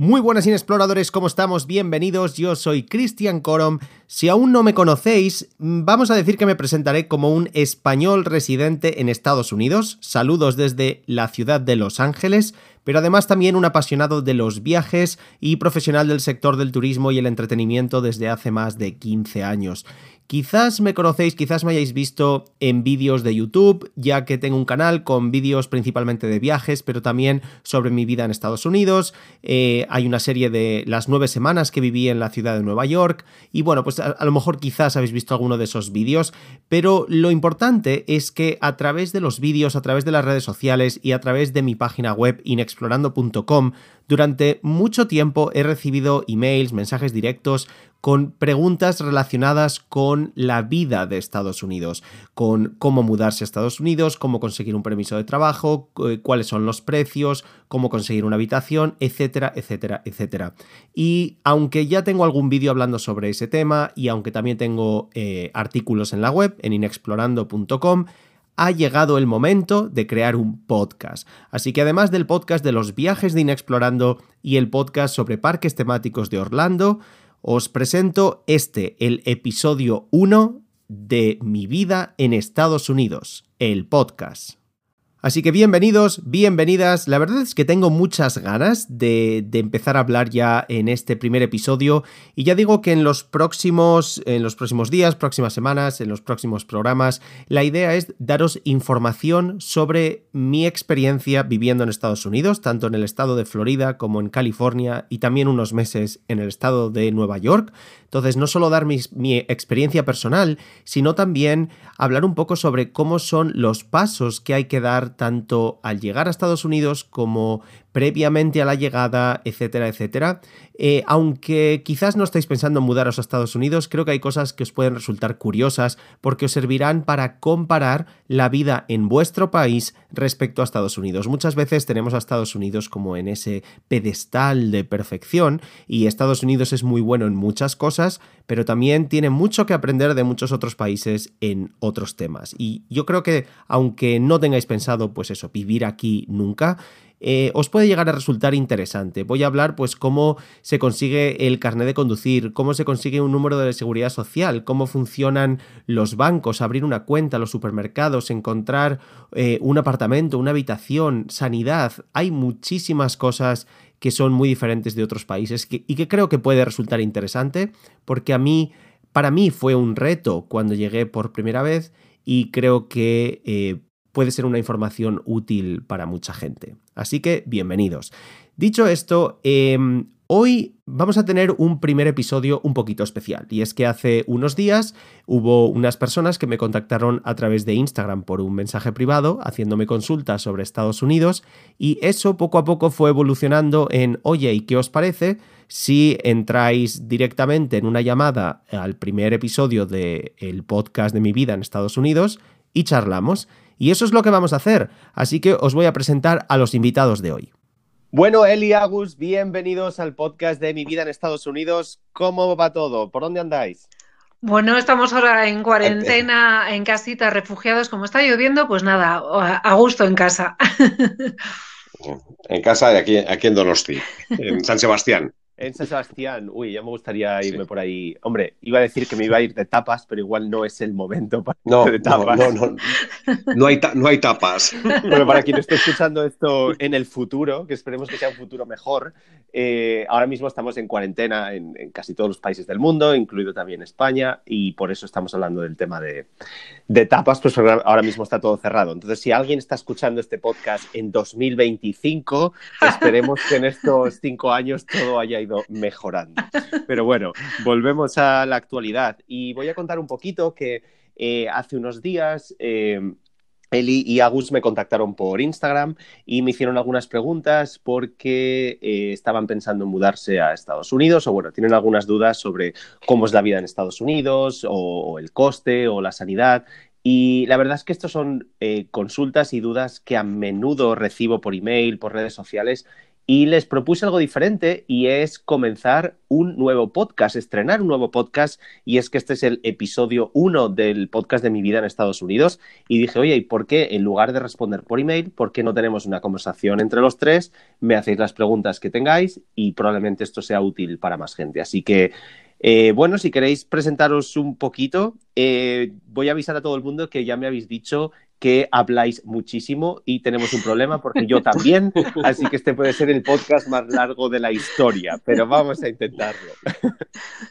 Muy buenas inexploradores, ¿cómo estamos? Bienvenidos, yo soy Cristian Corom. Si aún no me conocéis, vamos a decir que me presentaré como un español residente en Estados Unidos. Saludos desde la ciudad de Los Ángeles, pero además también un apasionado de los viajes y profesional del sector del turismo y el entretenimiento desde hace más de 15 años. Quizás me conocéis, quizás me hayáis visto en vídeos de YouTube, ya que tengo un canal con vídeos principalmente de viajes, pero también sobre mi vida en Estados Unidos. Eh, hay una serie de las nueve semanas que viví en la ciudad de Nueva York. Y bueno, pues a, a lo mejor quizás habéis visto alguno de esos vídeos, pero lo importante es que a través de los vídeos, a través de las redes sociales y a través de mi página web inexplorando.com, durante mucho tiempo he recibido emails, mensajes directos con preguntas relacionadas con la vida de Estados Unidos, con cómo mudarse a Estados Unidos, cómo conseguir un permiso de trabajo, eh, cuáles son los precios, cómo conseguir una habitación, etcétera, etcétera, etcétera. Y aunque ya tengo algún vídeo hablando sobre ese tema y aunque también tengo eh, artículos en la web, en inexplorando.com, ha llegado el momento de crear un podcast. Así que además del podcast de los viajes de Inexplorando y el podcast sobre parques temáticos de Orlando, os presento este, el episodio 1 de Mi vida en Estados Unidos, el podcast. Así que bienvenidos, bienvenidas. La verdad es que tengo muchas ganas de, empezar a hablar ya en este primer episodio. Y ya digo que en los próximos, en los próximos días, próximas semanas, en los próximos programas, la idea es daros información sobre mi experiencia viviendo en Estados Unidos, tanto en el estado de Florida como en California y también unos meses en el estado de Nueva York. Entonces, no solo dar mi experiencia personal, sino también hablar un poco sobre cómo son los pasos que hay que dar tanto al llegar a Estados Unidos como previamente a la llegada, etcétera, etcétera. Eh, aunque quizás no estáis pensando en mudaros a Estados Unidos, creo que hay cosas que os pueden resultar curiosas porque os servirán para comparar la vida en vuestro país respecto a Estados Unidos. Muchas veces tenemos a Estados Unidos como en ese pedestal de perfección y Estados Unidos es muy bueno en muchas cosas, pero también tiene mucho que aprender de muchos otros países en otros temas. Y yo creo que aunque no tengáis pensado, pues eso, vivir aquí nunca, eh, os puede llegar a resultar interesante. Voy a hablar pues cómo se consigue el carnet de conducir, cómo se consigue un número de seguridad social, cómo funcionan los bancos, abrir una cuenta, los supermercados, encontrar eh, un apartamento, una habitación, sanidad. Hay muchísimas cosas que son muy diferentes de otros países y que creo que puede resultar interesante porque a mí, para mí fue un reto cuando llegué por primera vez y creo que eh, puede ser una información útil para mucha gente. Así que bienvenidos. Dicho esto, eh, hoy vamos a tener un primer episodio un poquito especial. Y es que hace unos días hubo unas personas que me contactaron a través de Instagram por un mensaje privado haciéndome consultas sobre Estados Unidos y eso poco a poco fue evolucionando en, oye, ¿y qué os parece? si entráis directamente en una llamada al primer episodio del el podcast de mi vida en Estados Unidos y charlamos. Y eso es lo que vamos a hacer. Así que os voy a presentar a los invitados de hoy. Bueno, Eli Agus, bienvenidos al podcast de Mi vida en Estados Unidos. ¿Cómo va todo? ¿Por dónde andáis? Bueno, estamos ahora en cuarentena, en casita, refugiados. Como está lloviendo, pues nada, a gusto en casa. En casa, aquí, aquí en Donosti, en San Sebastián. En San Sebastián, uy, ya me gustaría irme sí. por ahí. Hombre, iba a decir que me iba a ir de tapas, pero igual no es el momento para no, de tapas. No, no, no. No hay, ta no hay tapas. Bueno, para quien esté escuchando esto en el futuro, que esperemos que sea un futuro mejor, eh, ahora mismo estamos en cuarentena en, en, casi todos los países del mundo, incluido también España, y por eso estamos hablando del tema de, de tapas, pues ahora mismo está todo cerrado. Entonces, si alguien está escuchando este podcast en 2025, esperemos que en estos cinco años todo haya ido mejorando. Pero bueno, volvemos a la actualidad y voy a contar un poquito que eh, hace unos días eh, Eli y Agus me contactaron por Instagram y me hicieron algunas preguntas porque eh, estaban pensando en mudarse a Estados Unidos o bueno, tienen algunas dudas sobre cómo es la vida en Estados Unidos o, el coste o la sanidad y la verdad es que estos son eh, consultas y dudas que a menudo recibo por email, por redes sociales y les propuse algo diferente y es comenzar un nuevo podcast, estrenar un nuevo podcast y es que este es el episodio uno del podcast de mi vida en Estados Unidos y dije, oye, ¿y por qué en lugar de responder por email, por qué no tenemos una conversación entre los tres? Me hacéis las preguntas que tengáis y probablemente esto sea útil para más gente. Así que eh, bueno, si queréis presentaros un poquito, eh, voy a avisar a todo el mundo que ya me habéis dicho que habláis muchísimo y tenemos un problema porque yo también, así que este puede ser el podcast más largo de la historia, pero vamos a intentarlo.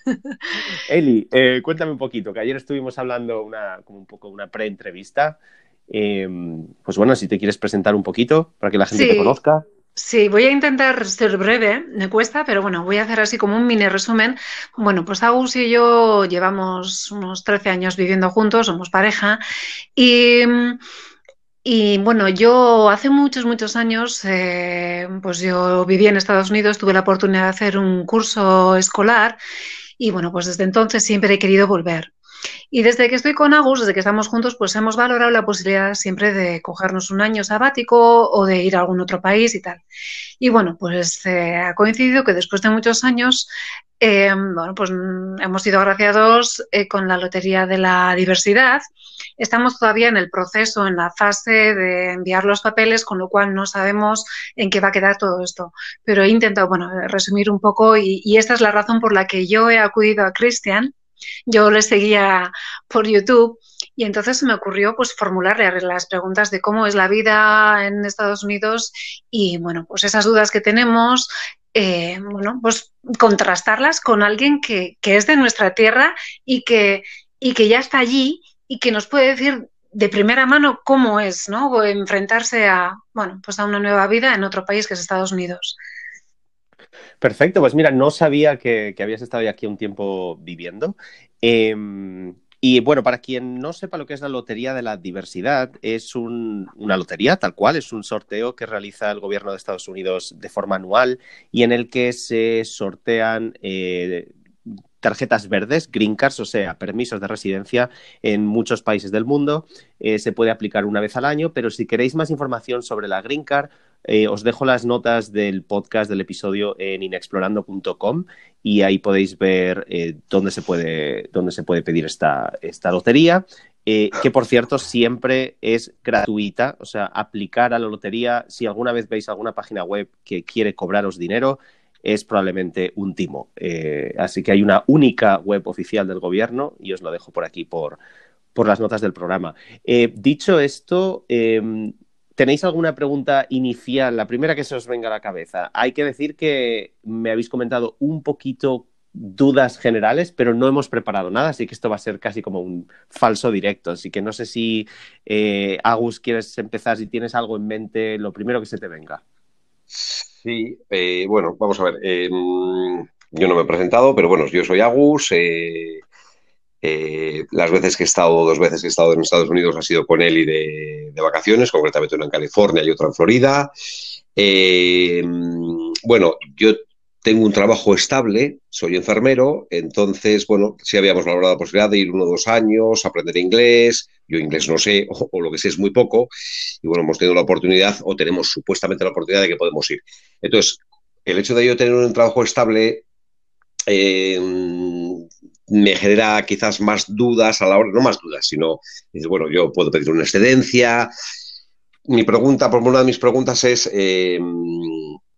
Eli, eh, cuéntame un poquito, que ayer estuvimos hablando una, como un poco una pre-entrevista. Em, pues bueno, si te quieres presentar un poquito para que la gente te conozca. Sí, voy a intentar ser breve, me cuesta, pero bueno, voy a hacer así como un mini resumen. Bueno, pues Agus y yo llevamos unos 13 años viviendo juntos, somos pareja y... Y bueno, yo hace muchos, muchos años, eh, pues yo viví en Estados Unidos, tuve la oportunidad de hacer un curso escolar y bueno, pues desde entonces siempre he querido volver. Y desde que estoy con Agus, desde que estamos juntos, pues hemos valorado la posibilidad siempre de cogernos un año sabático o de ir a algún otro país y tal. Y bueno, pues eh, ha coincidido que después de muchos años, eh, bueno, pues hemos sido agraciados eh, con la Lotería de la Diversidad. Estamos todavía en el proceso, en la fase de enviar los papeles, con lo cual no sabemos en qué va a quedar todo esto. Pero he intentado, bueno, resumir un poco y, y esta es la razón por la que yo he acudido a Cristian yo le seguía por YouTube y entonces me ocurrió pues formularle las preguntas de cómo es la vida en Estados Unidos y bueno, pues esas dudas que tenemos, eh, bueno, pues contrastarlas con alguien que, es de nuestra tierra y que, y que ya está allí y que nos puede decir de primera mano cómo es, ¿no? enfrentarse a, bueno, pues a una nueva vida en otro país que es Estados Unidos. Perfecto, pues mira, no sabía que, habías estado aquí un tiempo viviendo. Em, y bueno, para quien no sepa lo que es la Lotería de la Diversidad, es una lotería tal cual, es un sorteo que realiza el gobierno de Estados Unidos de forma anual y en el que se sortean eh, tarjetas verdes, green cards, o sea, permisos de residencia en muchos países del mundo. Eh, se puede aplicar una vez al año, pero si queréis más información sobre la green card, eh, os dejo las notas del podcast del episodio en inexplorando.com y ahí podéis ver eh, dónde, se puede, dónde se puede pedir esta, esta lotería. que por cierto siempre es gratuita, o sea, aplicar a la lotería, si alguna vez veis alguna página web que quiere cobraros dinero, es probablemente un timo. Eh, así que hay una única web oficial del gobierno y os lo dejo por aquí por, por las notas del programa. Eh, dicho esto, em, ¿tenéis alguna pregunta inicial? La primera que se os venga a la cabeza. Hay que decir que me habéis comentado un poquito dudas generales, pero no hemos preparado nada, así que esto va a ser casi como un falso directo. Así que no sé si, eh, Agus, quieres empezar, si tienes algo en mente, lo primero que se te venga. Sí, eh, bueno, vamos a ver. Em, yo no me he presentado, pero bueno, yo soy Agus. Eh, eh, las veces que he estado, dos veces que he estado en Estados Unidos ha sido con él y de, vacaciones, concretamente una en California y otra en Florida. Em, bueno, yo tengo un trabajo estable, soy enfermero, entonces, bueno, sí habíamos valorado la posibilidad de ir uno o dos años, aprender inglés, yo inglés no sé, o, lo que sé es muy poco, y bueno, hemos tenido la oportunidad, o tenemos supuestamente la oportunidad de que podemos ir. Entonces, el hecho de yo tener un trabajo estable eh, me genera quizás más dudas a la hora, no más dudas, sino, bueno, yo puedo pedir una excedencia. Mi pregunta, por una de mis preguntas es, eh,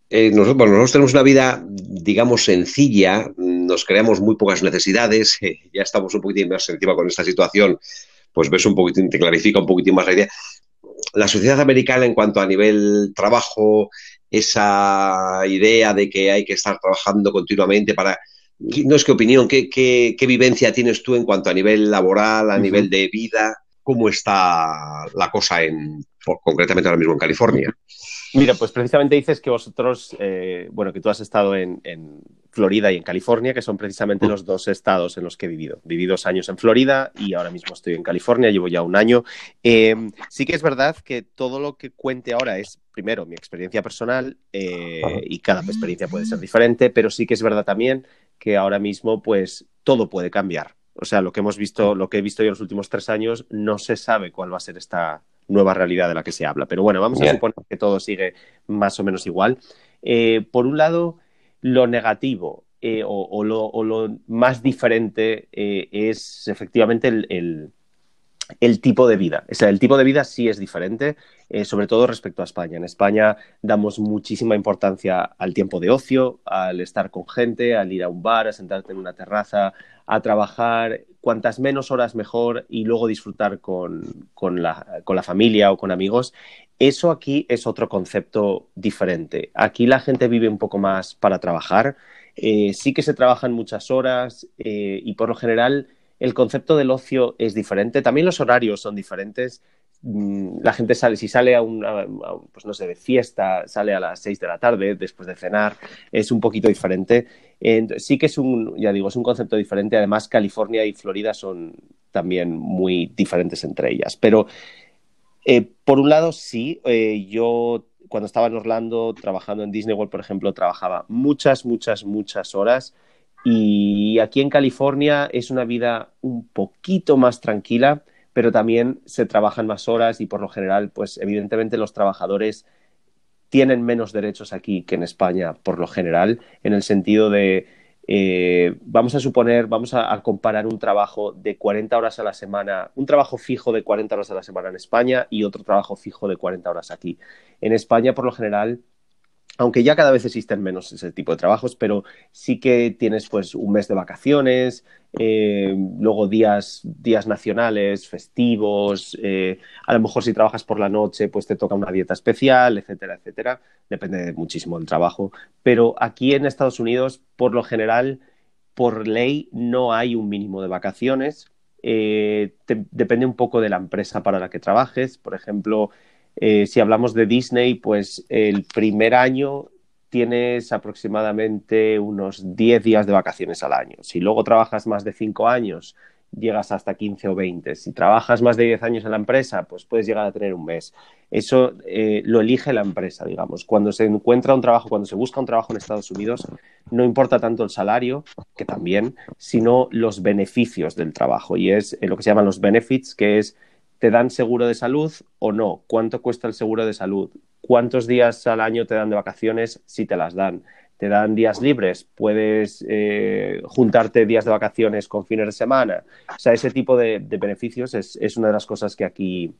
eh, nosotros, nosotros, tenemos una vida, digamos, sencilla, nos creamos muy pocas necesidades, ya estamos un poquitín más encima con esta situación, pues ves un poquitín, te clarifica un poquitín más la idea. La sociedad americana en cuanto a nivel trabajo, esa idea de que hay que estar trabajando continuamente para... No es qué opinión, qué, qué, vivencia tienes tú en cuanto a nivel laboral, a nivel de vida, cómo está la cosa en, concretamente ahora mismo en California. Mira, pues precisamente dices que vosotros, eh, bueno, que tú has estado en, Florida y en California, que son precisamente los dos estados en los que he vivido. Viví dos años en Florida y ahora mismo estoy en California, llevo ya un año. Em, sí que es verdad que todo lo que cuente ahora es, primero, mi experiencia personal eh, y cada experiencia puede ser diferente, pero sí que es verdad también que ahora mismo, pues, todo puede cambiar. O sea, lo que hemos visto, lo que he visto yo en los últimos tres años, no se sabe cuál va a ser esta nueva realidad de la que se habla. Pero bueno, vamos a suponer que todo sigue más o menos igual. Eh, por un lado, lo negativo eh, o, lo, más diferente eh, es efectivamente el, tipo de vida. El tipo de vida sí es diferente, sobre todo respecto a España. En España damos muchísima importancia al tiempo de ocio, al estar con gente, al ir a un bar, a sentarte en una terraza, a trabajar cuantas menos horas mejor y luego disfrutar con, la, con la familia o con amigos. Eso aquí es otro concepto diferente. Aquí la gente vive un poco más para trabajar. Eh, sí que se trabajan muchas horas eh, y por lo general el concepto del ocio es diferente. También los horarios son diferentes. Mm, la gente sale, si sale a una, pues no sé, de fiesta, sale a las seis de la tarde después de cenar, es un poquito diferente. sí que es un, ya digo, es un concepto diferente. Además, California y Florida son también muy diferentes entre ellas. Pero eh, por un lado, sí, eh, yo cuando estaba en Orlando trabajando en Disney World, por ejemplo, trabajaba muchas, muchas, muchas horas. Y aquí en California es una vida un poquito más tranquila, pero también se trabajan más horas y por lo general, pues evidentemente los trabajadores tienen menos derechos aquí que en España, por lo general, en el sentido de eh, vamos a suponer, vamos a, comparar un trabajo de 40 horas a la semana, un trabajo fijo de 40 horas a la semana en España y otro trabajo fijo de 40 horas aquí. En España, por lo general, aunque ya cada vez existen menos ese tipo de trabajos, pero sí que tienes pues un mes de vacaciones, eh, luego días, días nacionales, festivos, eh, a lo mejor si trabajas por la noche pues te toca una dieta especial, etcétera, etcétera, depende muchísimo del trabajo, pero aquí en Estados Unidos por lo general por ley no hay un mínimo de vacaciones, eh, depende un poco de la empresa para la que trabajes, por ejemplo, eh, si hablamos de Disney, pues el primer año tienes aproximadamente unos 10 días de vacaciones al año. Si luego trabajas más de 5 años, llegas hasta 15 o 20. Si trabajas más de 10 años en la empresa, pues puedes llegar a tener un mes. Eso eh, lo elige la empresa, digamos. Cuando se encuentra un trabajo, cuando se busca un trabajo en Estados Unidos, no importa tanto el salario, que también, sino los beneficios del trabajo. Y es eh, lo que se llaman los benefits, que es ¿Te dan seguro de salud o no? ¿Cuánto cuesta el seguro de salud? ¿Cuántos días al año te dan de vacaciones si te las dan? ¿Te dan días libres? ¿Puedes eh, juntarte días de vacaciones con fines de semana? O sea, ese tipo de, beneficios es, una de las cosas que aquí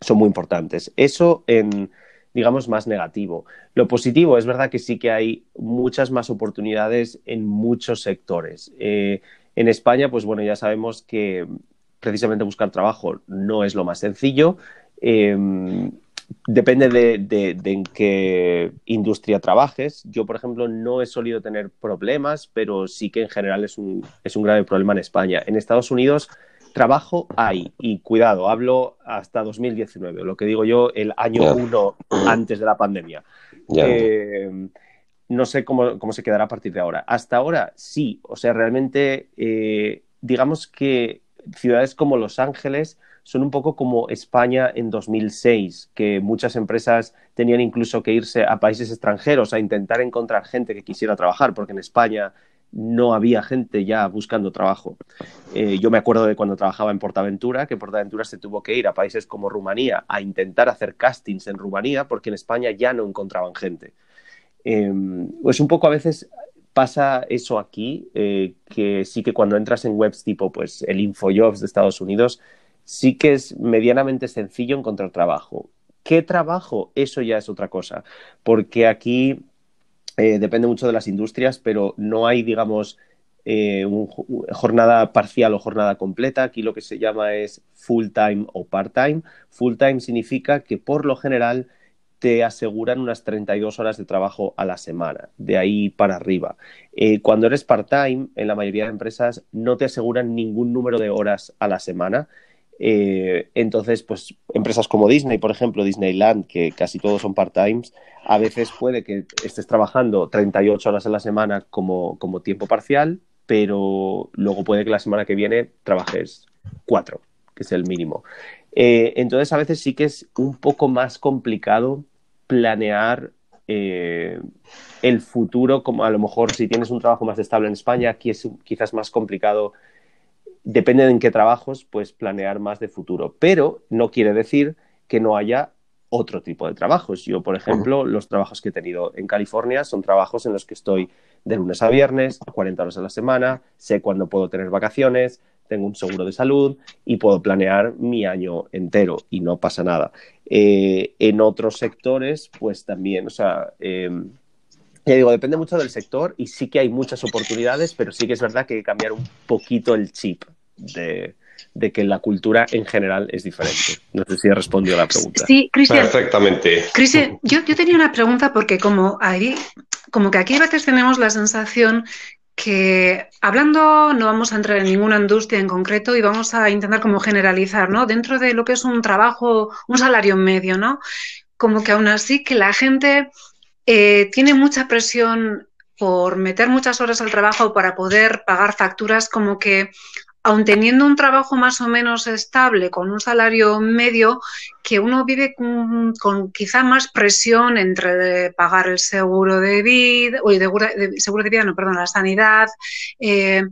son muy importantes. Eso en, digamos, más negativo. Lo positivo es verdad que sí que hay muchas más oportunidades en muchos sectores. Eh, en España, pues bueno, ya sabemos que precisamente buscar trabajo no es lo más sencillo. Em, depende de, en qué industria trabajes. Yo, por ejemplo, no he solido tener problemas, pero sí que en general es un, es un grave problema en España. En Estados Unidos, trabajo hay. Y cuidado, hablo hasta 2019, lo que digo yo, el año uno antes de la pandemia. Em, no sé cómo, cómo, se quedará a partir de ahora. Hasta ahora sí, o sea, realmente, eh, digamos que ciudades como Los Ángeles son un poco como España en 2006, que muchas empresas tenían incluso que irse a países extranjeros a intentar encontrar gente que quisiera trabajar, porque en España no había gente ya buscando trabajo. Eh, yo me acuerdo de cuando trabajaba en Portaventura, que Portaventura se tuvo que ir a países como Rumanía a intentar hacer castings en Rumanía, porque en España ya no encontraban gente. Eh, pues un poco a veces pasa eso aquí, eh, que sí que cuando entras en webs tipo pues el InfoJobs de Estados Unidos, sí que es medianamente sencillo encontrar trabajo. ¿Qué trabajo? Eso ya es otra cosa, porque aquí eh, depende mucho de las industrias, pero no hay, digamos, eh, jornada parcial o jornada completa. Aquí lo que se llama es full time o part time. Full time significa que por lo general te aseguran unas 32 horas de trabajo a la semana, de ahí para arriba. Eh, cuando eres part-time, en la mayoría de empresas no te aseguran ningún número de horas a la semana. Eh, entonces, pues empresas como Disney, por ejemplo, Disneyland, que casi todos son part-times, a veces puede que estés trabajando 38 horas a la semana como, como tiempo parcial, pero luego puede que la semana que viene trabajes cuatro, que es el mínimo. Eh, entonces, a veces sí que es un poco más complicado planear eh, el futuro, como a lo mejor si tienes un trabajo más estable en España, aquí es quizás más complicado, depende de en qué trabajos, pues planear más de futuro. Pero no quiere decir que no haya otro tipo de trabajos. Yo, por ejemplo, los trabajos que he tenido en California son trabajos en los que estoy de lunes a viernes, 40 horas a la semana, sé cuándo puedo tener vacaciones, tengo un seguro de salud y puedo planear mi año entero y no pasa nada. Eh, en otros sectores, pues también, o sea, em, ya digo, depende mucho del sector y sí que hay muchas oportunidades, pero sí que es verdad que hay que cambiar un poquito el chip de, que la cultura en general es diferente. No sé si he respondido a la pregunta. Sí, Cristian. Perfectamente. Cristian, yo, yo tenía una pregunta porque como, ahí, como que aquí a veces tenemos la sensación que hablando no vamos a entrar en ninguna industria en concreto y vamos a intentar como generalizar, ¿no? Dentro de lo que es un trabajo, un salario medio, ¿no? Como que aún así que la gente eh, tiene mucha presión por meter muchas horas al trabajo para poder pagar facturas, como que aun teniendo un trabajo más o menos estable, con un salario medio, que uno vive con, quizá más presión entre pagar el seguro de vida, o de, seguro de vida, no, perdón, la sanidad, eh,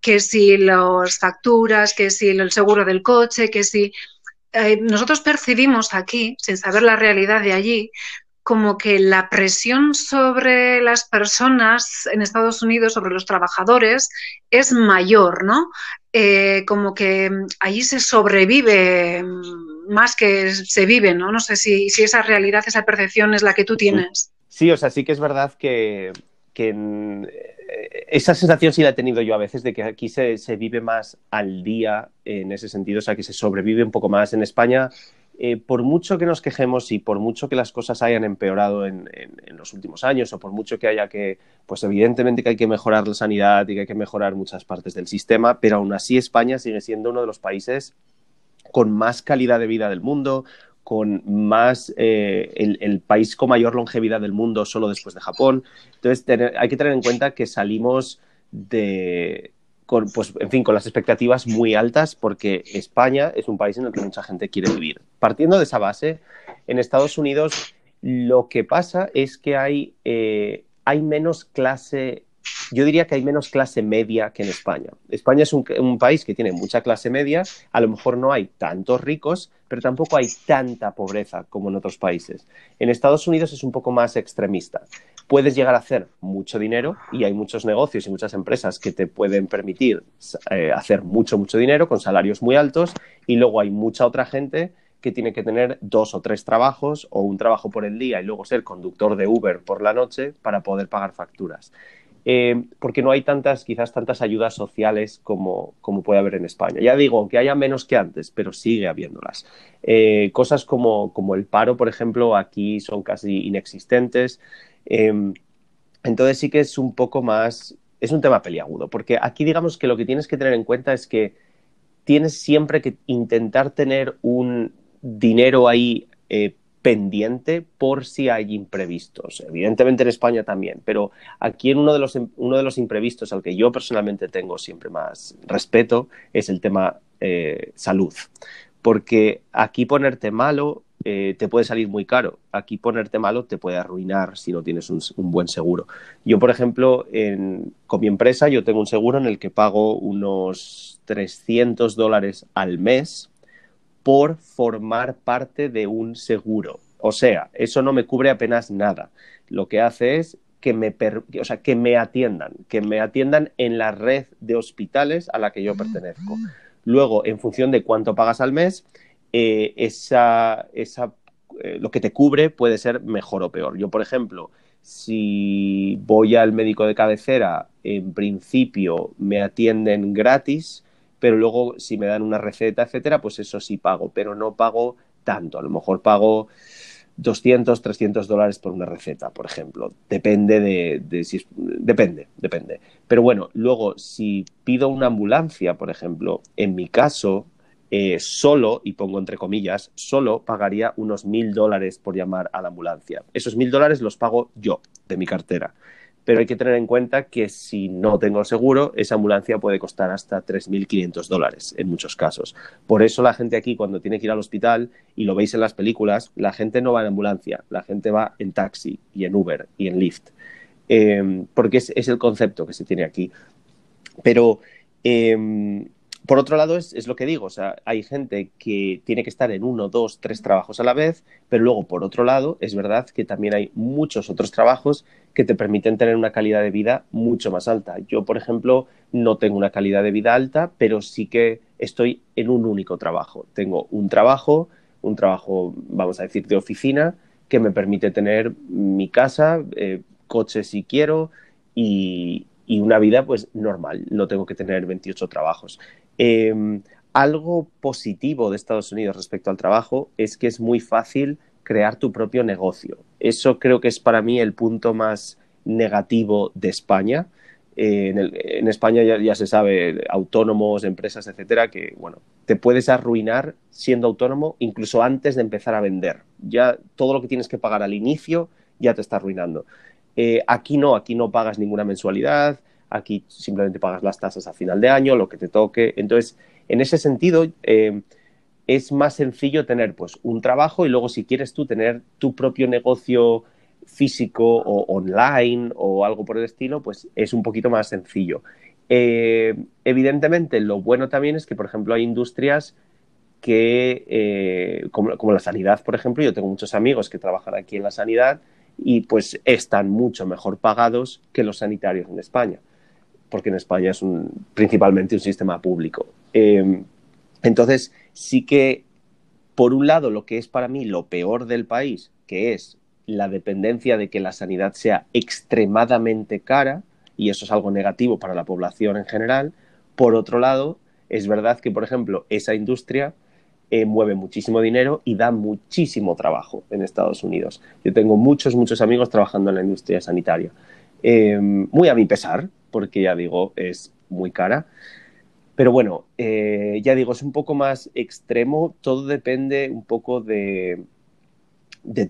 que si las facturas, que si el seguro del coche, que si... Eh, nosotros percibimos aquí, sin saber la realidad de allí, como que la presión sobre las personas en Estados Unidos, sobre los trabajadores, es mayor, ¿no? Eh, como que allí se sobrevive más que se vive, ¿no? No sé si, esa realidad, esa percepción es la que tú tienes. Sí, o sea, sí que es verdad que, eh, esa sensación sí la he tenido yo a veces de que aquí se, se vive más al día en ese sentido, o sea, que se sobrevive un poco más. En España eh, por mucho que nos quejemos y por mucho que las cosas hayan empeorado en, los últimos años o por mucho que haya que, pues evidentemente que hay que mejorar la sanidad y que hay que mejorar muchas partes del sistema, pero aún así España sigue siendo uno de los países con más calidad de vida del mundo, con más, eh, el, país con mayor longevidad del mundo solo después de Japón. Entonces hay que tener en cuenta que salimos de, con, pues, en fin, con las expectativas muy altas porque España es un país en el que mucha gente quiere vivir. Partiendo de esa base, en Estados Unidos lo que pasa es que hay, eh, hay menos clase, yo diría que hay menos clase media que en España. España es un, un país que tiene mucha clase media, a lo mejor no hay tantos ricos, pero tampoco hay tanta pobreza como en otros países. En Estados Unidos es un poco más extremista puedes llegar a hacer mucho dinero y hay muchos negocios y muchas empresas que te pueden permitir eh, hacer mucho, mucho dinero con salarios muy altos y luego hay mucha otra gente que tiene que tener dos o tres trabajos o un trabajo por el día y luego ser conductor de Uber por la noche para poder pagar facturas. Eh, porque no hay tantas, quizás tantas ayudas sociales como, como, puede haber en España. Ya digo, que haya menos que antes, pero sigue habiéndolas. Eh, cosas como, como el paro, por ejemplo, aquí son casi inexistentes. Em, entonces sí que es un poco más, es un tema peliagudo, porque aquí digamos que lo que tienes que tener en cuenta es que tienes siempre que intentar tener un dinero ahí eh, pendiente por si hay imprevistos. Evidentemente en España también, pero aquí en uno de, los, uno de los imprevistos al que yo personalmente tengo siempre más respeto es el tema eh, salud. Porque aquí ponerte malo eh, te puede salir muy caro. Aquí ponerte malo te puede arruinar si no tienes un, buen seguro. Yo, por ejemplo, con mi empresa, yo tengo un seguro en el que pago unos 300 dólares al mes por formar parte de un seguro. O sea, eso no me cubre apenas nada. Lo que hace es que me, o sea, que me atiendan, que me atiendan en la red de hospitales a la que yo pertenezco. Luego, en función de cuánto pagas al mes, eh, esa, esa, eh, lo que te cubre puede ser mejor o peor. Yo, por ejemplo, si voy al médico de cabecera, en principio me atienden gratis, pero luego si me dan una receta, etcétera, pues eso sí pago, pero no pago tanto. A lo mejor pago 200, 300 dólares por una receta, por ejemplo. Depende de, si depende, depende. Pero bueno, luego si pido una ambulancia, por ejemplo, en mi caso, eh, solo, y pongo entre comillas, solo pagaría unos mil dólares por llamar a la ambulancia. Esos mil dólares los pago yo, de mi cartera. Pero hay que tener en cuenta que si no tengo seguro, esa ambulancia puede costar hasta 3.500 dólares en muchos casos. Por eso la gente aquí, cuando tiene que ir al hospital, y lo veis en las películas, la gente no va en ambulancia, la gente va en taxi y en Uber y en Lyft. Em, porque es, el concepto que se tiene aquí. Pero em, por otro lado, es, lo que digo, o sea, hay gente que tiene que estar en uno, dos, tres trabajos a la vez, pero luego, por otro lado, es verdad que también hay muchos otros trabajos que te permiten tener una calidad de vida mucho más alta. Yo, por ejemplo, no tengo una calidad de vida alta, pero sí que estoy en un único trabajo. Tengo un trabajo, un trabajo, vamos a decir, de oficina, que me permite tener mi casa, eh, coche si quiero y, y una vida pues normal, no tengo que tener 28 trabajos. Em, algo positivo de Estados Unidos respecto al trabajo es que es muy fácil crear tu propio negocio. Eso creo que es para mí el punto más negativo de España. Eh, en, España ya, se sabe, autónomos, empresas, etcétera, que bueno, te puedes arruinar siendo autónomo incluso antes de empezar a vender. Ya todo lo que tienes que pagar al inicio ya te está arruinando. Eh, aquí no, aquí no pagas ninguna mensualidad, aquí simplemente pagas las tasas a final de año, lo que te toque. Entonces, en ese sentido, eh, es más sencillo tener pues un trabajo y luego si quieres tú tener tu propio negocio físico o online o algo por el estilo, pues es un poquito más sencillo. Eh, evidentemente, lo bueno también es que, por ejemplo, hay industrias que, como, como, la sanidad, por ejemplo, yo tengo muchos amigos que trabajan aquí en la sanidad y pues están mucho mejor pagados que los sanitarios en España, porque en España es principalmente un sistema público. Em, entonces, sí que, por un lado, lo que es para mí lo peor del país, que es la dependencia de que la sanidad sea extremadamente cara, y eso es algo negativo para la población en general, por otro lado, es verdad que, por ejemplo, esa industria eh, mueve muchísimo dinero y da muchísimo trabajo en Estados Unidos. Yo tengo muchos, muchos amigos trabajando en la industria sanitaria. Eh, muy a mi pesar, porque ya digo, es muy cara. Pero bueno, eh, ya digo, es un poco más extremo, todo depende un poco de,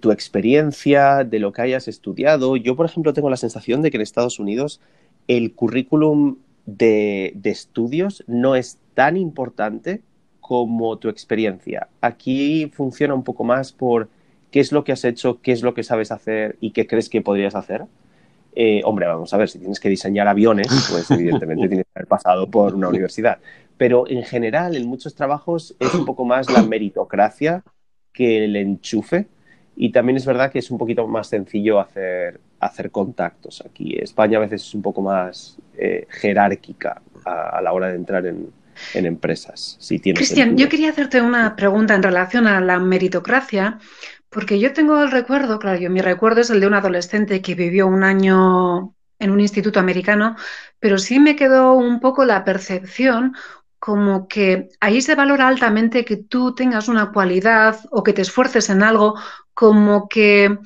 tu experiencia, de lo que hayas estudiado. Yo, por ejemplo, tengo la sensación de que en Estados Unidos el currículum de estudios no es tan importante como tu experiencia. Aquí funciona un poco más por qué es lo que has hecho, qué es lo que sabes hacer y qué crees que podrías hacer. Eh, hombre, vamos a ver, si tienes que diseñar aviones, pues evidentemente tienes que haber pasado por una universidad. Pero en general, en muchos trabajos es un poco más la meritocracia que el enchufe. Y también es verdad que es un poquito más sencillo hacer, hacer contactos aquí. España a veces es un poco más eh, jerárquica a, la hora de entrar en, en empresas. Si Cristian, yo quería hacerte una pregunta en relación a la meritocracia, porque yo tengo el recuerdo, claro, yo mi recuerdo es el de un adolescente que vivió un año en un instituto americano, pero sí me quedó un poco la percepción como que ahí se valora altamente que tú tengas una cualidad o que te esfuerces en algo, como que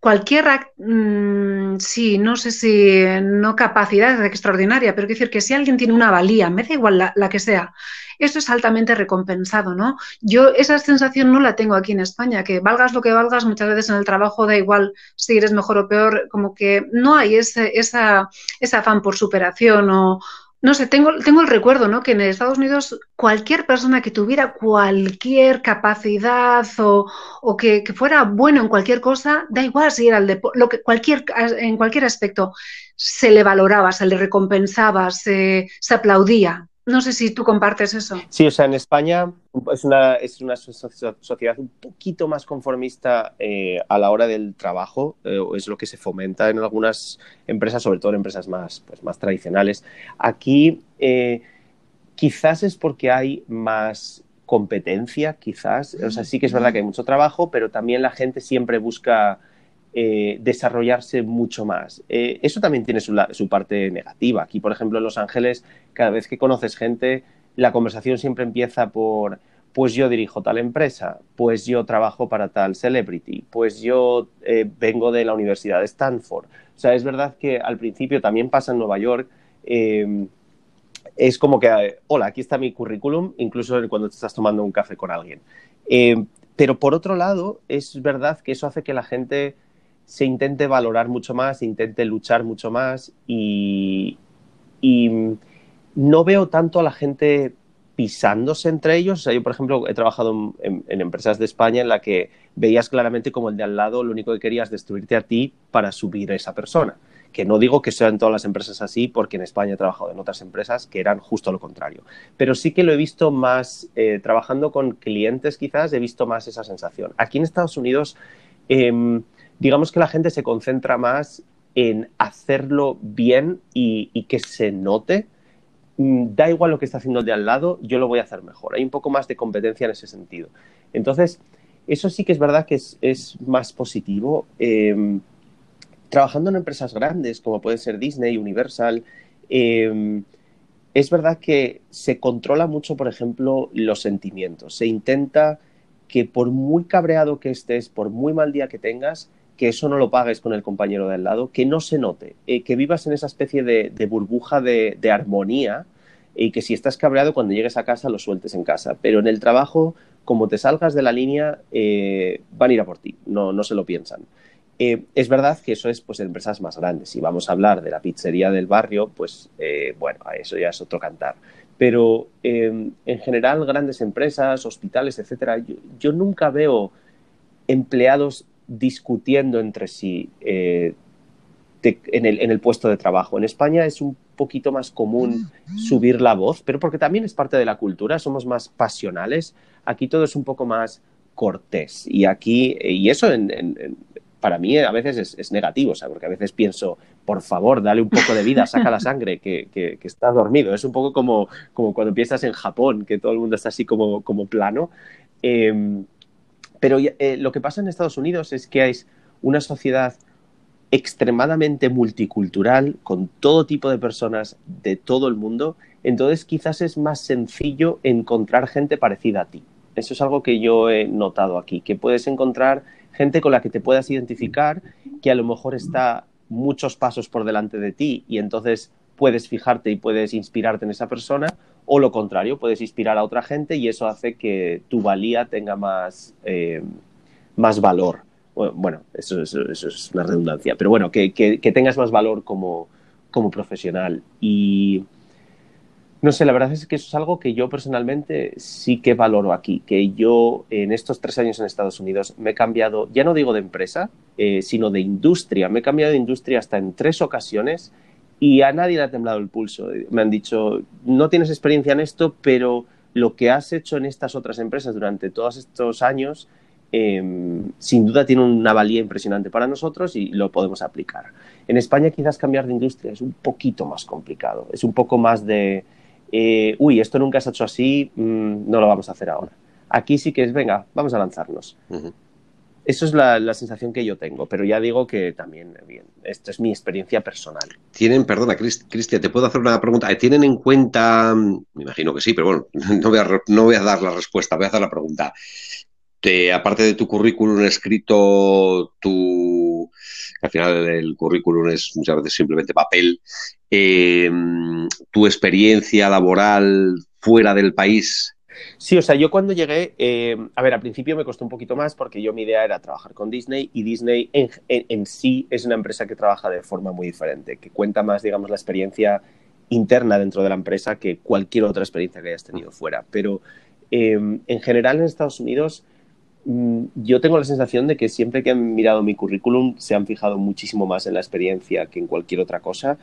cualquier, mm, sí, no sé si no capacidad extraordinaria, pero quiero decir que si alguien tiene una valía, me da igual la, que sea, esto es altamente recompensado, ¿no? Yo esa sensación no la tengo aquí en España, que valgas lo que valgas, muchas veces en el trabajo da igual si eres mejor o peor, como que no hay ese, esa, ese afán por superación o, no sé, tengo, tengo el recuerdo, ¿no? Que en Estados Unidos cualquier persona que tuviera cualquier capacidad o, que, fuera bueno en cualquier cosa, da igual si era el de, lo que cualquier en cualquier aspecto se le valoraba, se le recompensaba, se, se aplaudía. No sé si tú compartes eso. Sí, o sea, en España es una, es una sociedad un poquito más conformista eh, a la hora del trabajo, eh, es lo que se fomenta en algunas empresas, sobre todo en empresas más, pues, más tradicionales. Aquí eh, quizás es porque hay más competencia, quizás. O sea, sí que es verdad que hay mucho trabajo, pero también la gente siempre busca desarrollarse mucho más. eso también tiene su, su, parte negativa. Aquí, por ejemplo, en Los Ángeles, cada vez que conoces gente, la conversación siempre empieza por, pues yo dirijo tal empresa, pues yo trabajo para tal celebrity, pues yo eh, vengo de la Universidad de Stanford. O sea, es verdad que al principio también pasa en Nueva York. Em, es como que, hola, aquí está mi currículum, incluso cuando te estás tomando un café con alguien. Em, pero por otro lado, es verdad que eso hace que la gente se intente valorar mucho más, intente luchar mucho más y, y no veo tanto a la gente pisándose entre ellos. Yo, por ejemplo, he trabajado en, empresas de España en la que veías claramente como el de al lado lo único que quería es destruirte a ti para subir a esa persona. que no digo que sean todas las empresas así, porque en España he trabajado en otras empresas que eran justo lo contrario. Pero sí que lo he visto más, eh, trabajando con clientes quizás, he visto más esa sensación. Aquí en Estados Unidos, em, digamos que la gente se concentra más en hacerlo bien y, que se note. Mm, da igual lo que está haciendo el de al lado, yo lo voy a hacer mejor. Hay un poco más de competencia en ese sentido. Entonces, eso sí que es verdad que es, más positivo. Em, trabajando en empresas grandes como puede ser Disney, Universal, em, es verdad que se controla mucho, por ejemplo, los sentimientos. Se intenta que por muy cabreado que estés, por muy mal día que tengas, que eso no lo pagues con el compañero de al lado, que no se note, eh, que vivas en esa especie de, burbuja de, armonía y que si estás cabreado cuando llegues a casa lo sueltes en casa. Pero en el trabajo, como te salgas de la línea, eh, van a ir a por ti, no, no se lo piensan. Eh, es verdad que eso es pues, empresas más grandes. Si vamos a hablar de la pizzería del barrio, pues bueno, eso ya es otro cantar. Pero em, en general, grandes empresas, hospitales, etcétera, yo, nunca veo empleados discutiendo entre sí eh, en, el, puesto de trabajo. En España es un poquito más común subir la voz, pero porque también es parte de la cultura, somos más pasionales. Aquí todo es un poco más cortés. Y aquí, y eso para mí a veces es, negativo, o porque a veces pienso, por favor, dale un poco de vida, saca la sangre, que, que, estás dormido. Es un poco como, como cuando piensas en Japón, que todo el mundo está así como, como plano. Em, pero eh, lo que pasa en Estados Unidos es que hay una sociedad extremadamente multicultural, con todo tipo de personas de todo el mundo, entonces quizás es más sencillo encontrar gente parecida a ti. Eso es algo que yo he notado aquí, que puedes encontrar gente con la que te puedas identificar, que a lo mejor está muchos pasos por delante de ti y entonces puedes fijarte y puedes inspirarte en esa persona, o lo contrario, puedes inspirar a otra gente y eso hace que tu valía tenga más, eh, más valor. Bueno, eso, es una redundancia, pero bueno, que, que tengas más valor como, como profesional. Y no sé, la verdad es que eso es algo que yo personalmente sí que valoro aquí, que yo en estos tres años en Estados Unidos me he cambiado, ya no digo de empresa, eh, sino de industria. Me he cambiado de industria hasta en tres ocasiones y a nadie le ha temblado el pulso. Me han dicho, no tienes experiencia en esto, pero lo que has hecho en estas otras empresas durante todos estos años, em, sin duda tiene una valía impresionante para nosotros y lo podemos aplicar. En España quizás cambiar de industria es un poquito más complicado, es un poco más de eh, uy, esto nunca se ha hecho así, mm, no lo vamos a hacer ahora. Aquí sí que es, venga, vamos a lanzarnos. Eso es la, sensación que yo tengo, pero ya digo que también, bien, esto es mi experiencia personal. Tienen, perdona, Cristian, ¿te puedo hacer una pregunta? ¿Tienen en cuenta, me imagino que sí, pero bueno, no voy a, no voy a dar la respuesta, voy a hacer la pregunta. aparte de tu currículum escrito, tu, al final el currículum es muchas veces simplemente papel, eh, tu experiencia laboral fuera del país? Sí, o sea, yo cuando llegué, eh, a ver, al principio me costó un poquito más porque yo mi idea era trabajar con Disney y Disney en, sí es una empresa que trabaja de forma muy diferente, que cuenta más, digamos, la experiencia interna dentro de la empresa que cualquier otra experiencia que hayas tenido fuera. Pero eh, en general en Estados Unidos mm, yo tengo la sensación de que siempre que han mirado mi currículum se han fijado muchísimo más en la experiencia que en cualquier otra cosa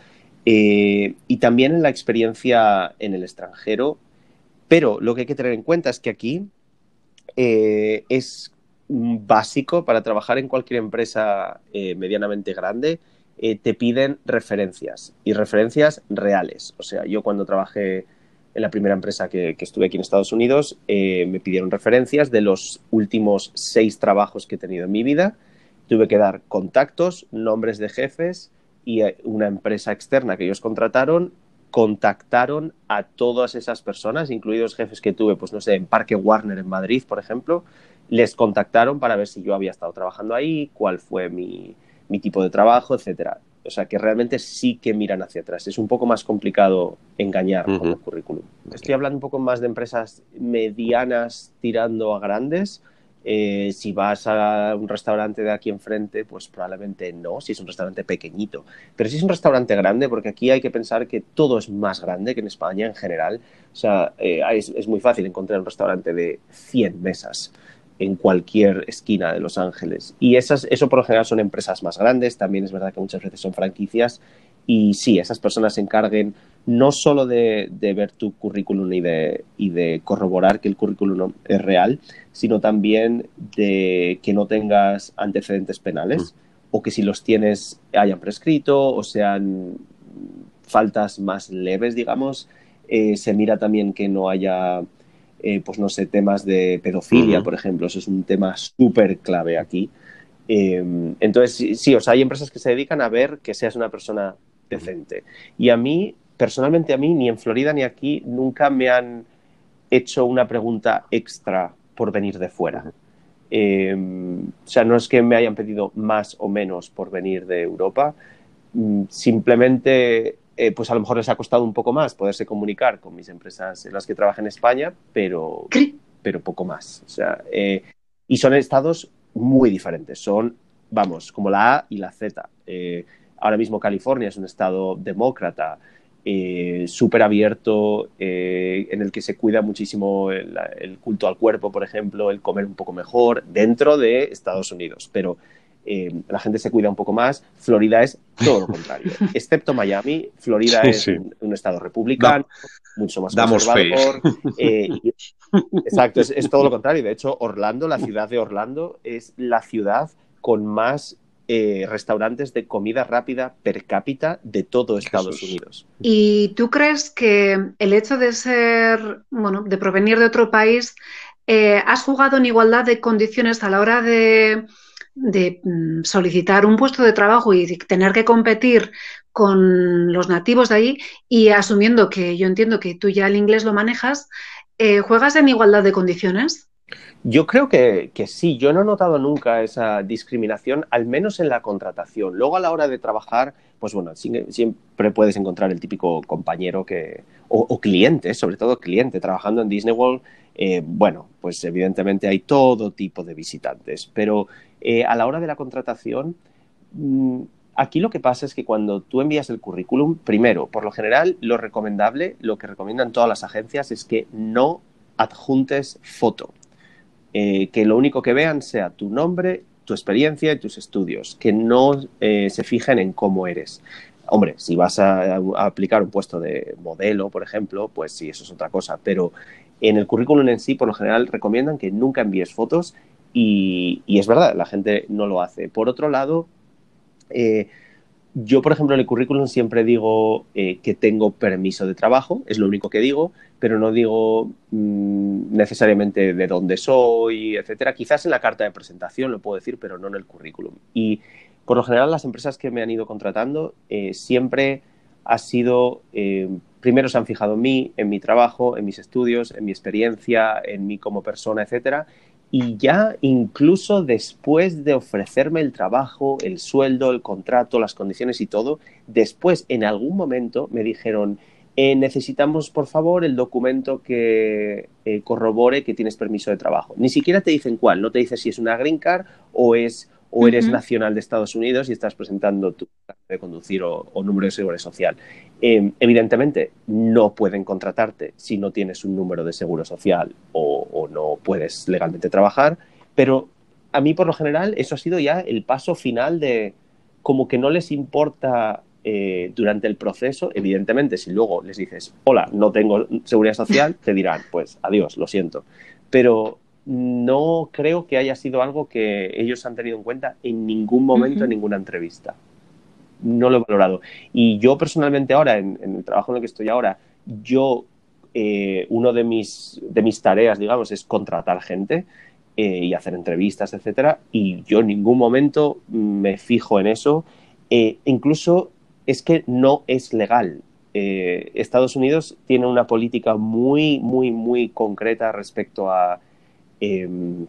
eh, y también en la experiencia en el extranjero. Pero lo que hay que tener en cuenta es que aquí eh, es básico para trabajar en cualquier empresa eh, medianamente grande, te piden referencias y referencias reales. O sea, yo cuando trabajé en la primera empresa que, que estuve aquí en Estados Unidos, me pidieron referencias de los últimos seis trabajos que he tenido en mi vida. Tuve que dar contactos, nombres de jefes, y una empresa externa que ellos contrataron contactaron a todas esas personas, incluidos jefes que tuve, pues no sé, en Parque Warner en Madrid, por ejemplo, les contactaron para ver si yo había estado trabajando ahí, cuál fue mi, tipo de trabajo, etcétera. O sea, que realmente sí que miran hacia atrás. Es un poco más complicado engañar con el currículum. Estoy hablando un poco más de empresas medianas tirando a grandes, eh, si vas a un restaurante de aquí enfrente, pues probablemente no, si es un restaurante pequeñito. Pero si es un restaurante grande, porque aquí hay que pensar que todo es más grande que en España en general. O sea, eh, es, muy fácil encontrar un restaurante de 100 mesas. en cualquier esquina de Los Ángeles. Y esas, eso por lo general son empresas más grandes, también es verdad que muchas veces son franquicias. Y sí, esas personas se encarguen no solo de, ver tu currículum y de, y de, corroborar que el currículum es real, sino también de que no tengas antecedentes penales mm. o que si los tienes hayan prescrito o sean faltas más leves, digamos. Eh, se mira también que no haya, eh, pues no sé, temas de pedofilia, por ejemplo. Eso es un tema súper clave aquí. Em, entonces, sí, o sea, hay empresas que se dedican a ver que seas una persona decente. Y a mí personalmente a mí, ni en Florida ni aquí, nunca me han hecho una pregunta extra por venir de fuera. Em, o sea, no es que me hayan pedido más o menos por venir de Europa, mm, simplemente, eh, pues a lo mejor les ha costado un poco más poderse comunicar con mis empresas en las que trabajo en España, pero, pero poco más. O sea, eh, y son estados muy diferentes, son, vamos, como la A y la Z. Ahora mismo California es un estado demócrata, eh, súper abierto, eh, en el que se cuida muchísimo el, culto al cuerpo, por ejemplo, el comer un poco mejor, dentro de Estados Unidos. Pero eh, la gente se cuida un poco más. Florida es todo lo contrario. Excepto Miami, Florida es Un, estado republicano, mucho más conservador. exacto, es todo lo contrario. De hecho, Orlando, la ciudad de Orlando, es la ciudad con más eh, restaurantes de comida rápida per cápita de todo Estados Unidos. ¿Y tú crees que el hecho de ser, bueno, de provenir de otro país, eh, has jugado en igualdad de condiciones a la hora de, mm, solicitar un puesto de trabajo y tener que competir con los nativos de ahí y asumiendo que yo entiendo que tú ya el inglés lo manejas, eh, ¿juegas en igualdad de condiciones? Yo creo que, sí, yo no he notado nunca esa discriminación, al menos en la contratación. Luego a la hora de trabajar, pues bueno, siempre puedes encontrar el típico compañero que, o, cliente, sobre todo cliente, trabajando en Disney World, eh, bueno, pues evidentemente hay todo tipo de visitantes, pero eh, a la hora de la contratación, mm, aquí lo que pasa es que cuando tú envías el currículum, primero, por lo general, lo recomendable, lo que recomiendan todas las agencias es que no adjuntes foto. Eh, que lo único que vean sea tu nombre, tu experiencia y tus estudios, que no eh, se fijen en cómo eres. Hombre, si vas a, aplicar un puesto de modelo, por ejemplo, pues sí, eso es otra cosa, pero en el currículum en sí, por lo general, recomiendan que nunca envíes fotos y, es verdad, la gente no lo hace. Por otro lado, eh, yo, por ejemplo, en el currículum siempre digo eh, que tengo permiso de trabajo, es lo único que digo, pero no digo mm, necesariamente de dónde soy, etcétera. Quizás en la carta de presentación lo puedo decir, pero no en el currículum. Y por lo general, las empresas que me han ido contratando eh, siempre ha sido, eh, primero se han fijado en mí, en mi trabajo, en mis estudios, en mi experiencia, en mí como persona, etcétera, y ya incluso después de ofrecerme el trabajo, el sueldo, el contrato, las condiciones y todo, después en algún momento me dijeron, eh, necesitamos por favor el documento que eh, corrobore que tienes permiso de trabajo. Ni siquiera te dicen cuál, no te dice si es una green card o es o eres nacional de Estados Unidos y estás presentando tu de conducir o, número de seguridad social. Em, evidentemente, no pueden contratarte si no tienes un número de seguro social o, no puedes legalmente trabajar, pero a mí, por lo general, eso ha sido ya el paso final de como que no les importa eh, durante el proceso. Evidentemente, si luego les dices, hola, no tengo seguridad social, te dirán, pues adiós, lo siento. Pero no creo que haya sido algo que ellos han tenido en cuenta en ningún momento, en ninguna entrevista. No lo he valorado. Y yo personalmente ahora, en, el trabajo en el que estoy ahora, yo, eh, uno de mis, de mis tareas, digamos, es contratar gente eh, y hacer entrevistas, etcétera, y yo en ningún momento me fijo en eso. Eh, incluso es que no es legal. Estados Unidos tiene una política muy, muy, muy concreta respecto a Em,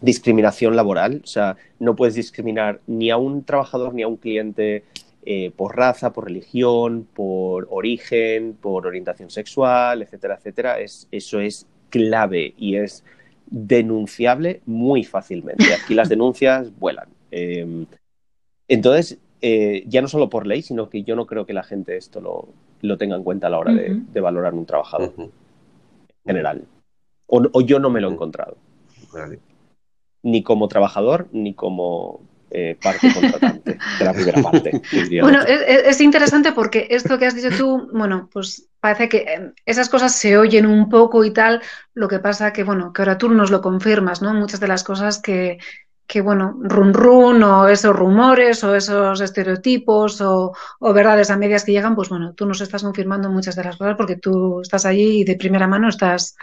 discriminación laboral. O sea, no puedes discriminar ni a un trabajador ni a un cliente eh, por raza, por religión, por origen, por orientación sexual, etcétera, etcétera. Es, eso es clave y es denunciable muy fácilmente. Aquí las denuncias vuelan. Em, entonces, eh, ya no solo por ley, sino que yo no creo que la gente esto lo, tenga en cuenta a la hora de, valorar un trabajador en general. O, yo no me lo he encontrado. Ni como trabajador ni como eh, parte contratante de la primera parte. Bueno, es, interesante porque esto que has dicho tú, bueno, pues parece que eh, esas cosas se oyen un poco y tal, lo que pasa que, bueno, que ahora tú nos lo confirmas, ¿no? Muchas de las cosas que, que bueno, run run o esos rumores o esos estereotipos o, o, verdades a medias que llegan, pues bueno, tú nos estás confirmando muchas de las cosas porque tú estás allí y de primera mano estás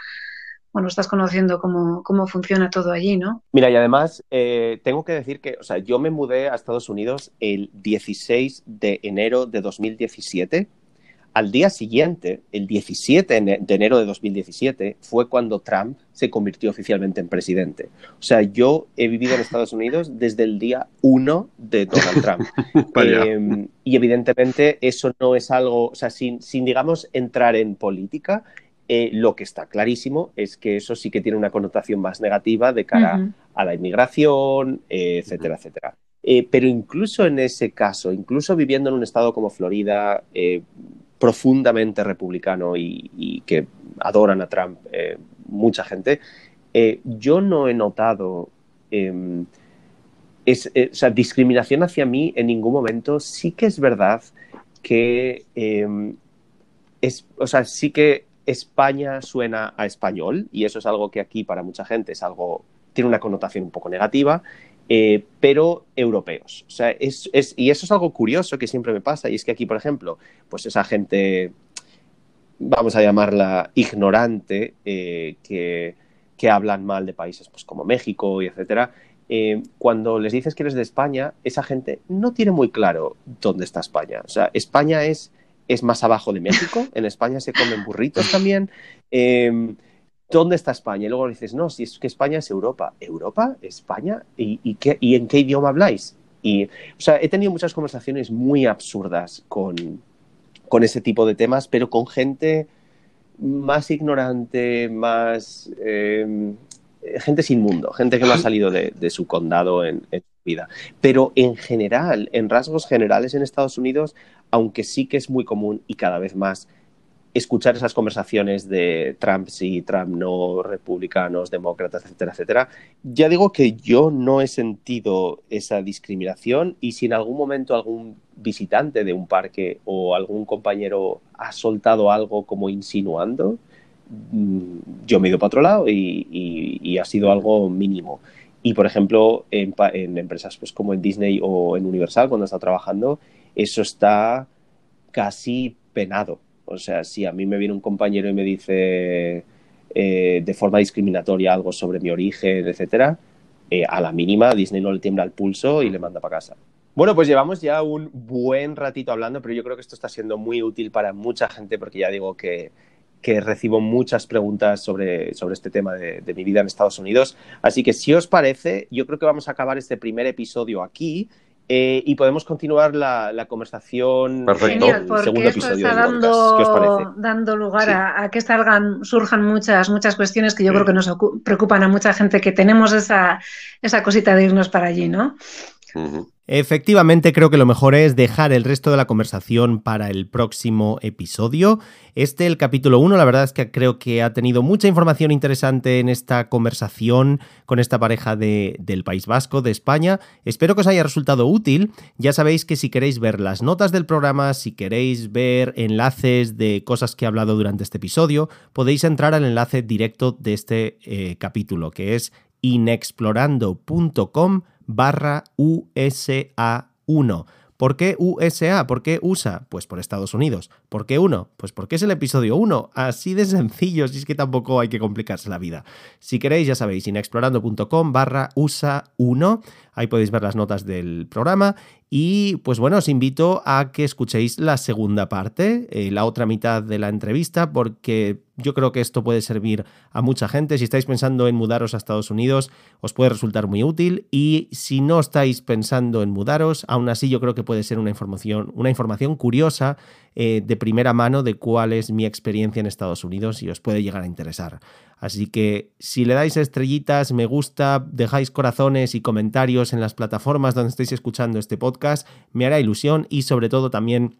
bueno, estás conociendo cómo, cómo funciona todo allí, ¿no? Mira, y además eh, tengo que decir que, o sea, yo me mudé a Estados Unidos el 16 de enero de 2017. Al día siguiente, el 17 de enero de 2017, fue cuando Trump se convirtió oficialmente en presidente. O sea, yo he vivido en Estados Unidos desde el día 1 de Donald Trump. eh, y evidentemente eso no es algo, o sea, sin, sin digamos, entrar en política, eh, lo que está clarísimo es que eso sí que tiene una connotación más negativa de cara a la inmigración, eh, etcétera, etcétera. Eh, pero incluso en ese caso, incluso viviendo en un estado como Florida, profundamente republicano y, que adoran a Trump mucha gente, yo no he notado em, discriminación hacia mí en ningún momento. Sí que es verdad que em, es, o sea, sí que España suena a español y eso es algo que aquí para mucha gente es algo, tiene una connotación un poco negativa, eh, pero europeos. O sea, es, y eso es algo curioso que siempre me pasa y es que aquí, por ejemplo, pues esa gente, vamos a llamarla ignorante, eh, que, que, hablan mal de países pues, como México y etcétera, eh, cuando les dices que eres de España, esa gente no tiene muy claro dónde está España. O sea, España es es más abajo de México. En España se comen burritos también. Em, ¿Dónde está España? Y luego dices, no, si es que España es Europa. ¿Europa? ¿España? ¿Y, qué, y en qué idioma habláis? Y, o sea, he tenido muchas conversaciones muy absurdas con, con ese tipo de temas, pero con gente más ignorante, más... Em, gente sin mundo, gente que no ha salido de, su condado en, en, su vida. Pero en general, en rasgos generales en Estados Unidos, aunque sí que es muy común y cada vez más escuchar esas conversaciones de Trump sí, Trump no, republicanos, demócratas, etcétera, etcétera, ya digo que yo no he sentido esa discriminación y si en algún momento algún visitante de un parque o algún compañero ha soltado algo como insinuando, mm, yo me he ido para otro lado y, ha sido algo mínimo. Y, por ejemplo, en, empresas pues, como en Disney o en Universal, cuando está trabajando, eso está casi penado. O sea, si a mí me viene un compañero y me dice eh, de forma discriminatoria algo sobre mi origen, etcétera, eh, a la mínima Disney no le tiembla el pulso y le manda para casa. Bueno, pues llevamos ya un buen ratito hablando, pero yo creo que esto está siendo muy útil para mucha gente porque ya digo que, recibo muchas preguntas sobre, sobre este tema de, de, mi vida en Estados Unidos. Así que si os parece, yo creo que vamos a acabar este primer episodio aquí eh, y podemos continuar la, conversación Perfecto. en el segundo episodio está dando, dando lugar a, que salgan, surjan muchas, muchas cuestiones que yo creo que nos preocupan a mucha gente que tenemos esa, esa cosita de irnos para allí, ¿no? Efectivamente, creo que lo mejor es dejar el resto de la conversación para el próximo episodio. Este, el capítulo 1, la verdad es que creo que ha tenido mucha información interesante en esta conversación con esta pareja de, del País Vasco, de España. Espero que os haya resultado útil. Ya sabéis que si queréis ver las notas del programa, si queréis ver enlaces de cosas que he hablado durante este episodio, podéis entrar al enlace directo de este eh, capítulo, que es inexplorando.com barra USA1. ¿Por qué USA? ¿Por qué USA? Pues por Estados Unidos. ¿Por qué 1? Pues porque es el episodio 1. Así de sencillo, si es que tampoco hay que complicarse la vida. Si queréis, ya sabéis, inexplorando.com barra USA 1. Ahí podéis ver las notas del programa y pues bueno, os invito a que escuchéis la segunda parte, eh, la otra mitad de la entrevista, porque yo creo que esto puede servir a mucha gente. Si estáis pensando en mudaros a Estados Unidos, os puede resultar muy útil. Y si no estáis pensando en mudaros, aún así yo creo que puede ser una información, una información curiosa eh, de primera mano de cuál es mi experiencia en Estados Unidos y os puede llegar a interesar. Así que si le dais estrellitas, me gusta, dejáis corazones y comentarios en las plataformas donde estéis escuchando este podcast, me hará ilusión y sobre todo también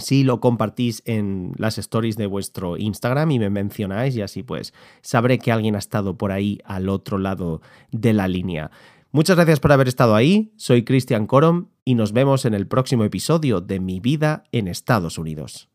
si lo compartís en las stories de vuestro Instagram y me mencionáis y así pues sabré que alguien ha estado por ahí al otro lado de la línea. Muchas gracias por haber estado ahí, soy Cristian Corom y nos vemos en el próximo episodio de Mi vida en Estados Unidos.